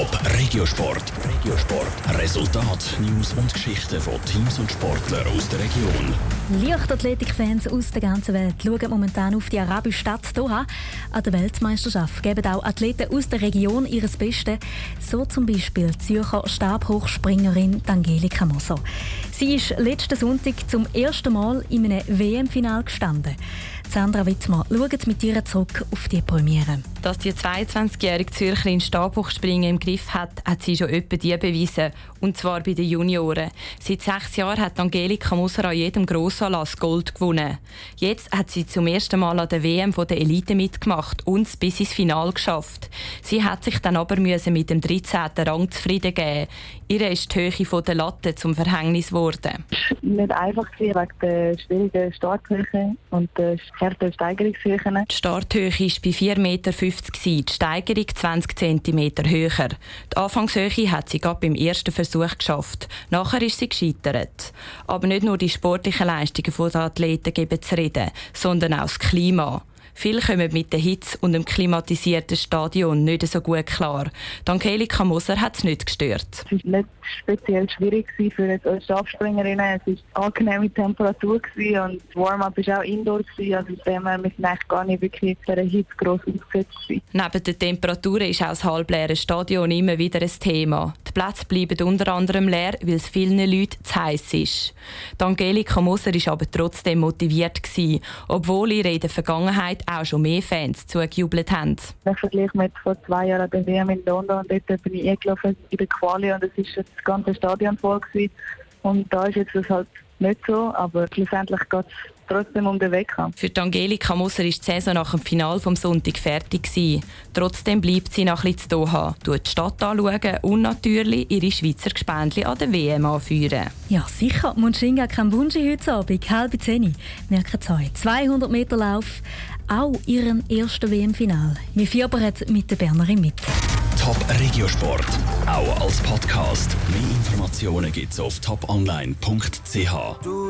Top Regiosport. Regiosport. Resultat, News und Geschichten von Teams und Sportlern aus der Region. Leichtathletikfans aus der ganzen Welt schauen momentan auf die arabische Stadt Doha. An der Weltmeisterschaft geben auch Athleten aus der Region ihres Bestes. So zum Beispiel Zürcher Stabhochspringerin Angelika Moser. Sie ist letzten Sonntag zum ersten Mal in einem WM-Final gestanden. Sandra Wittmer schaut mit ihr zurück auf die Premiere. Dass die 22-jährige Zürcherin Stabhochspringen im Griff hat, hat sie schon etwa die bewiesen. Und zwar bei den Junioren. Seit sechs Jahren hat Angelika Moser an jedem Grossanlass Gold gewonnen. Jetzt hat sie zum ersten Mal an der WM der Elite mitgemacht und es bis ins Finale geschafft. Sie hat sich dann aber müssen mit dem 13. Rang zufrieden geben. Ihr ist die Höhe der Latte zum Verhängnis geworden. Nicht einfach wegen der schwierigen Starthöhe und der harten Steigerungshöhen. Die Starthöhe war bei 4,50 Meter, die Steigerung 20 cm höher. Die Anfangshöhe hat sie gerade beim ersten Versuch geschafft. Nachher ist sie gescheitert. Aber nicht nur die sportlichen Leistungen der Athleten geben zu reden, sondern auch das Klima. Viele kommen mit der Hitze und dem klimatisierten Stadion nicht so gut klar. Die Angelika Moser hat es nicht gestört. Es war nicht speziell schwierig für eine Stabspringerin. Es war angenehme Temperatur und das Warm-up war auch indoor. Also dem wir sind eigentlich gar nicht wirklich der Hitze gross ausgesetzt. Neben der Temperatur ist auch das halbleere Stadion immer wieder ein Thema. Die Plätze bleiben unter anderem leer, weil es vielen Leuten zu heiß ist. Die Angelika Moser war aber trotzdem motiviert, gewesen, obwohl ihr in der Vergangenheit auch schon mehr Fans zugejubelt haben. Ich vergleiche mit vor zwei Jahren der WM in London und dort bin ich eingelaufen in der Quali und es war das ganze Stadion voll. Gewesen. Und da ist jetzt halt nicht so, aber schlussendlich geht es trotzdem um den Weg Für die Angelika Moser ist die Saison nach dem Final vom Sonntag fertig gewesen. Trotzdem bleibt sie noch ein bisschen zu Doha, schaut die Stadt anschauen und natürlich ihre Schweizer Gespendli an der WM anführen. Ja, sicher. Munshinga Kambunji heute Abend, halb zehn. Merken Sie euch. 200 Meter Lauf, auch ihren ersten WM-Final. Wir fiebern mit der Bernerin mit. Top Regiosport, auch als Podcast. Mehr Informationen gibt's auf toponline.ch.